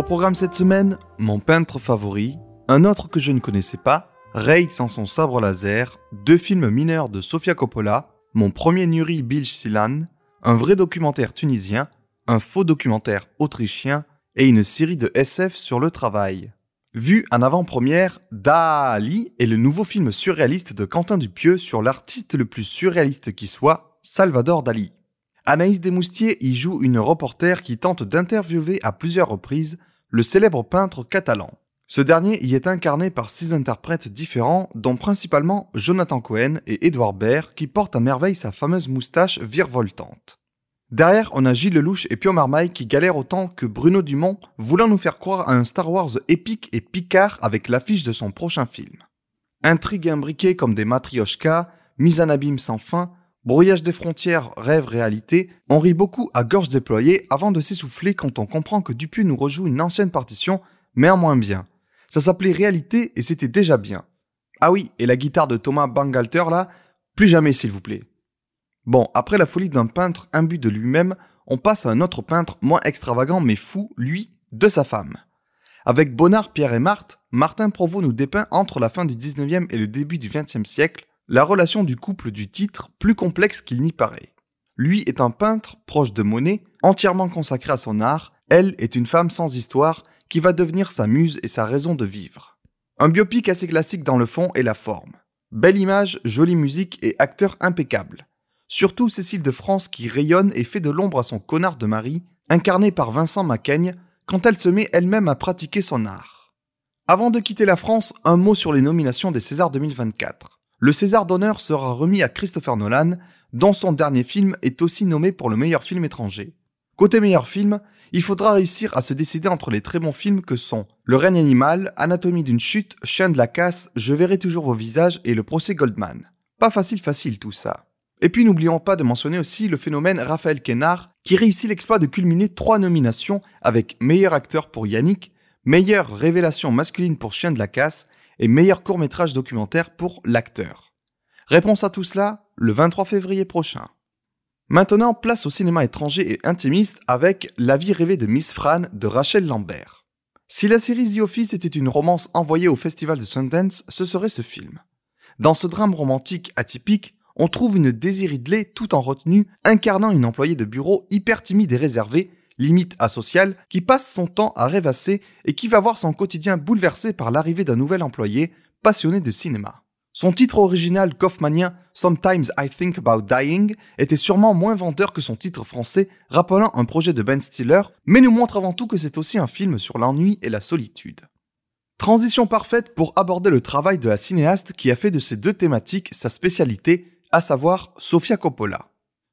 Au programme cette semaine, mon peintre favori, un autre que je ne connaissais pas, Ray sans son sabre laser, deux films mineurs de Sofia Coppola, mon premier Nuri Bilge Silan, un vrai documentaire tunisien, un faux documentaire autrichien et une série de SF sur le travail. Vu en avant-première, Dali est le nouveau film surréaliste de Quentin Dupieux sur l'artiste le plus surréaliste qui soit, Salvador Dali. Anaïs Desmoustiers y joue une reporter qui tente d'interviewer à plusieurs reprises le célèbre peintre catalan. Ce dernier y est incarné par six interprètes différents, dont principalement Jonathan Cohen et Edouard Baird, qui portent à merveille sa fameuse moustache virevoltante. Derrière, on a Gilles Lelouch et Pio Marmaille qui galèrent autant que Bruno Dumont, voulant nous faire croire à un Star Wars épique et picard avec l'affiche de son prochain film. Intrigues imbriquées comme des matrioshkas, mise en abîme sans fin, Brouillage des frontières, rêve, réalité, on rit beaucoup à gorge déployée avant de s'essouffler quand on comprend que Dupuis nous rejoue une ancienne partition, mais en moins bien. Ça s'appelait Réalité et c'était déjà bien. Ah oui, et la guitare de Thomas Bangalter là, plus jamais s'il vous plaît. Bon, après la folie d'un peintre imbu de lui-même, on passe à un autre peintre moins extravagant mais fou, lui, de sa femme. Avec Bonnard, Pierre et Marthe, Martin Provost nous dépeint entre la fin du 19e et le début du 20e siècle la relation du couple du titre plus complexe qu'il n'y paraît. Lui est un peintre proche de Monet, entièrement consacré à son art, elle est une femme sans histoire qui va devenir sa muse et sa raison de vivre. Un biopic assez classique dans le fond et la forme. Belle image, jolie musique et acteur impeccable. Surtout Cécile de France qui rayonne et fait de l'ombre à son connard de mari, incarné par Vincent Macaigne, quand elle se met elle-même à pratiquer son art. Avant de quitter la France, un mot sur les nominations des Césars 2024 le César d'honneur sera remis à Christopher Nolan, dont son dernier film est aussi nommé pour le meilleur film étranger. Côté meilleur film, il faudra réussir à se décider entre les très bons films que sont Le règne animal, Anatomie d'une chute, Chien de la casse, Je verrai toujours vos visages et Le procès Goldman. Pas facile facile tout ça. Et puis n'oublions pas de mentionner aussi le phénomène Raphaël Kénard, qui réussit l'exploit de culminer trois nominations avec meilleur acteur pour Yannick, meilleure révélation masculine pour Chien de la casse et meilleur court métrage documentaire pour l'acteur. Réponse à tout cela le 23 février prochain. Maintenant, place au cinéma étranger et intimiste avec La vie rêvée de Miss Fran de Rachel Lambert. Si la série The Office était une romance envoyée au festival de Sundance, ce serait ce film. Dans ce drame romantique atypique, on trouve une Daisy Ridley tout en retenue, incarnant une employée de bureau hyper timide et réservée, limite asociale, qui passe son temps à rêvasser et qui va voir son quotidien bouleversé par l'arrivée d'un nouvel employé passionné de cinéma. Son titre original kaufmanien Sometimes I Think About Dying était sûrement moins vendeur que son titre français rappelant un projet de Ben Stiller, mais nous montre avant tout que c'est aussi un film sur l'ennui et la solitude. Transition parfaite pour aborder le travail de la cinéaste qui a fait de ces deux thématiques sa spécialité, à savoir Sofia Coppola.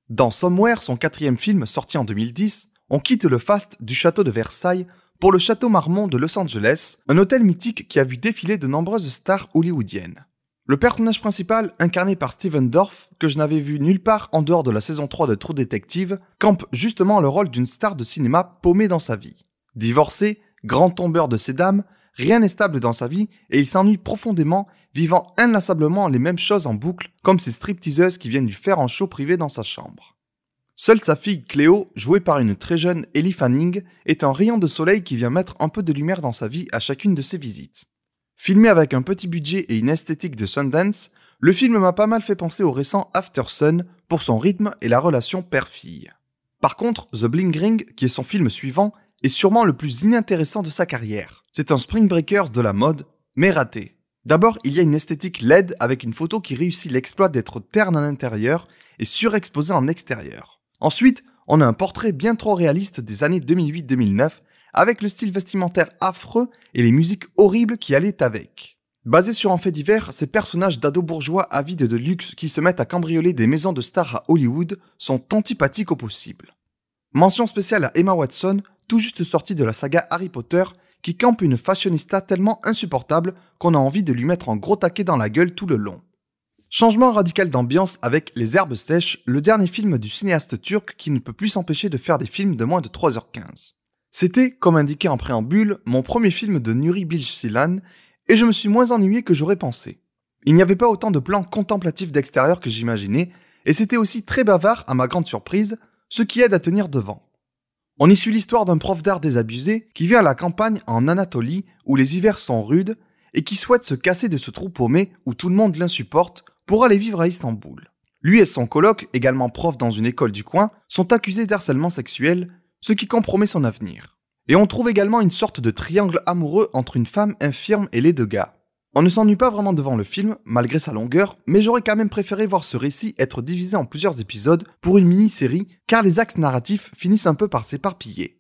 Dans Somewhere, son quatrième film sorti en 2010, on quitte le faste du château de Versailles pour le château Marmont de Los Angeles, un hôtel mythique qui a vu défiler de nombreuses stars hollywoodiennes. Le personnage principal, incarné par Steven Dorff, que je n'avais vu nulle part en dehors de la saison 3 de True Detective, campe justement le rôle d'une star de cinéma paumée dans sa vie. Divorcé, grand tombeur de ses dames, rien n'est stable dans sa vie et il s'ennuie profondément, vivant inlassablement les mêmes choses en boucle, comme ces stripteaseuses qui viennent lui faire en show privé dans sa chambre. Seule sa fille Cléo, jouée par une très jeune Ellie Fanning, est un rayon de soleil qui vient mettre un peu de lumière dans sa vie à chacune de ses visites. Filmé avec un petit budget et une esthétique de Sundance, le film m'a pas mal fait penser au récent After Sun pour son rythme et la relation père-fille. Par contre, The Bling Ring, qui est son film suivant, est sûrement le plus inintéressant de sa carrière. C'est un Spring Breakers de la mode, mais raté. D'abord, il y a une esthétique LED avec une photo qui réussit l'exploit d'être terne en intérieur et surexposée en extérieur. Ensuite, on a un portrait bien trop réaliste des années 2008-2009 avec le style vestimentaire affreux et les musiques horribles qui allaient avec. Basé sur un fait divers, ces personnages d'ados bourgeois avides de luxe qui se mettent à cambrioler des maisons de stars à Hollywood sont antipathiques au possible. Mention spéciale à Emma Watson, tout juste sortie de la saga Harry Potter, qui campe une fashionista tellement insupportable qu'on a envie de lui mettre un gros taquet dans la gueule tout le long. Changement radical d'ambiance avec Les Herbes Sèches, le dernier film du cinéaste turc qui ne peut plus s'empêcher de faire des films de moins de 3h15. C'était, comme indiqué en préambule, mon premier film de Nuri Bilge Ceylan, et je me suis moins ennuyé que j'aurais pensé. Il n'y avait pas autant de plans contemplatifs d'extérieur que j'imaginais, et c'était aussi très bavard à ma grande surprise, ce qui aide à tenir devant. On y suit l'histoire d'un prof d'art désabusé qui vient à la campagne en Anatolie où les hivers sont rudes et qui souhaite se casser de ce trou paumé où tout le monde l'insupporte pour aller vivre à Istanbul. Lui et son coloc, également prof dans une école du coin, sont accusés d'harcèlement sexuel, ce qui compromet son avenir. Et on trouve également une sorte de triangle amoureux entre une femme infirme et les deux gars. On ne s'ennuie pas vraiment devant le film, malgré sa longueur, mais j'aurais quand même préféré voir ce récit être divisé en plusieurs épisodes pour une mini-série, car les axes narratifs finissent un peu par s'éparpiller.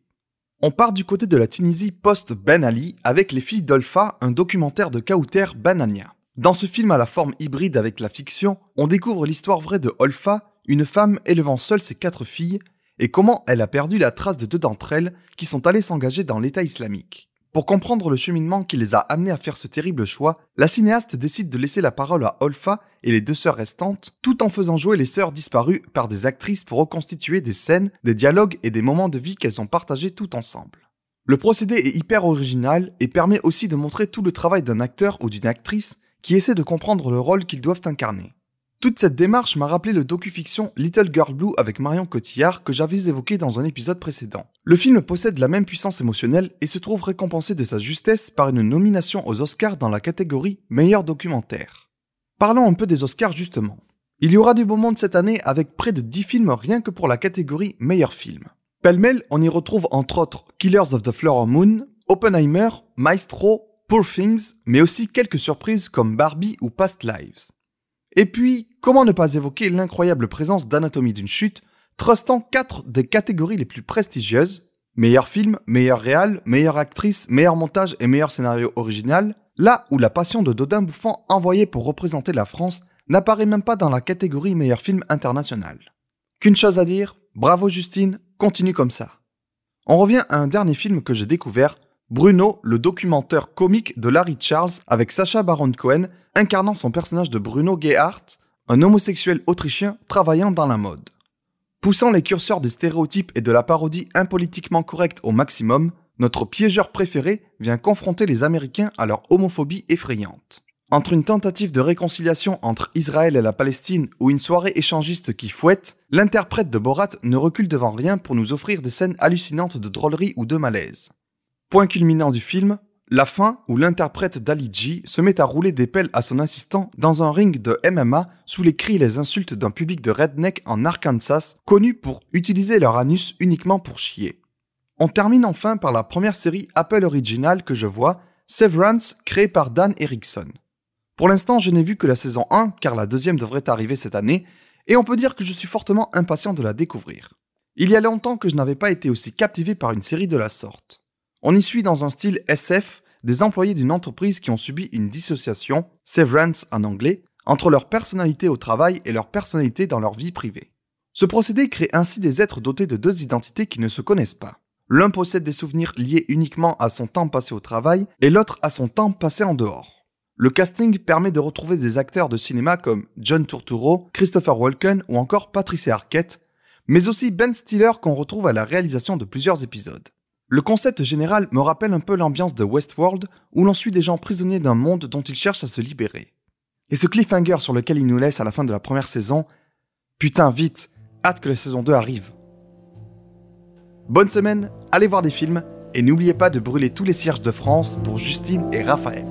On part du côté de la Tunisie post-Ben Ali avec Les filles d'Olfa, un documentaire de Kauter Banania. Dans ce film à la forme hybride avec la fiction, on découvre l'histoire vraie de Olfa, une femme élevant seule ses quatre filles, et comment elle a perdu la trace de deux d'entre elles qui sont allées s'engager dans l'État islamique. Pour comprendre le cheminement qui les a amenés à faire ce terrible choix, la cinéaste décide de laisser la parole à Olfa et les deux sœurs restantes, tout en faisant jouer les sœurs disparues par des actrices pour reconstituer des scènes, des dialogues et des moments de vie qu'elles ont partagés tout ensemble. Le procédé est hyper original et permet aussi de montrer tout le travail d'un acteur ou d'une actrice qui essaie de comprendre le rôle qu'ils doivent incarner. Toute cette démarche m'a rappelé le docu-fiction Little Girl Blue avec Marion Cotillard que j'avais évoqué dans un épisode précédent. Le film possède la même puissance émotionnelle et se trouve récompensé de sa justesse par une nomination aux Oscars dans la catégorie meilleur documentaire. Parlons un peu des Oscars justement. Il y aura du beau monde cette année avec près de 10 films rien que pour la catégorie meilleur film. Pêle-mêle, on y retrouve entre autres Killers of the Flower Moon, Oppenheimer, Maestro, Poor Things, mais aussi quelques surprises comme Barbie ou Past Lives. Et puis, comment ne pas évoquer l'incroyable présence d'Anatomie d'une chute, trustant quatre des catégories les plus prestigieuses, meilleur film, meilleur réal, meilleure actrice, meilleur montage et meilleur scénario original, là où la passion de Dodin Bouffant envoyé pour représenter la France n'apparaît même pas dans la catégorie meilleur film international. Qu'une chose à dire, bravo Justine, continue comme ça. On revient à un dernier film que j'ai découvert, Bruno, le documentaire comique de Larry Charles avec Sacha Baron Cohen incarnant son personnage de Bruno Gehart, un homosexuel autrichien travaillant dans la mode. Poussant les curseurs des stéréotypes et de la parodie impolitiquement correcte au maximum, notre piégeur préféré vient confronter les Américains à leur homophobie effrayante. Entre une tentative de réconciliation entre Israël et la Palestine ou une soirée échangiste qui fouette, l'interprète de Borat ne recule devant rien pour nous offrir des scènes hallucinantes de drôlerie ou de malaise. Point culminant du film, la fin où l'interprète d'Ali G se met à rouler des pelles à son assistant dans un ring de MMA sous les cris et les insultes d'un public de redneck en Arkansas connu pour utiliser leur anus uniquement pour chier. On termine enfin par la première série Apple Original que je vois, Severance, créée par Dan Erickson. Pour l'instant, je n'ai vu que la saison 1, car la deuxième devrait arriver cette année, et on peut dire que je suis fortement impatient de la découvrir. Il y a longtemps que je n'avais pas été aussi captivé par une série de la sorte. On y suit dans un style SF des employés d'une entreprise qui ont subi une dissociation, severance en anglais, entre leur personnalité au travail et leur personnalité dans leur vie privée. Ce procédé crée ainsi des êtres dotés de deux identités qui ne se connaissent pas. L'un possède des souvenirs liés uniquement à son temps passé au travail et l'autre à son temps passé en dehors. Le casting permet de retrouver des acteurs de cinéma comme John Turturro, Christopher Walken ou encore Patricia Arquette, mais aussi Ben Stiller qu'on retrouve à la réalisation de plusieurs épisodes. Le concept général me rappelle un peu l'ambiance de Westworld, où l'on suit des gens prisonniers d'un monde dont ils cherchent à se libérer. Et ce cliffhanger sur lequel il nous laisse à la fin de la première saison, putain vite, hâte que la saison 2 arrive. Bonne semaine, allez voir des films, et n'oubliez pas de brûler tous les cierges de France pour Justine et Raphaël.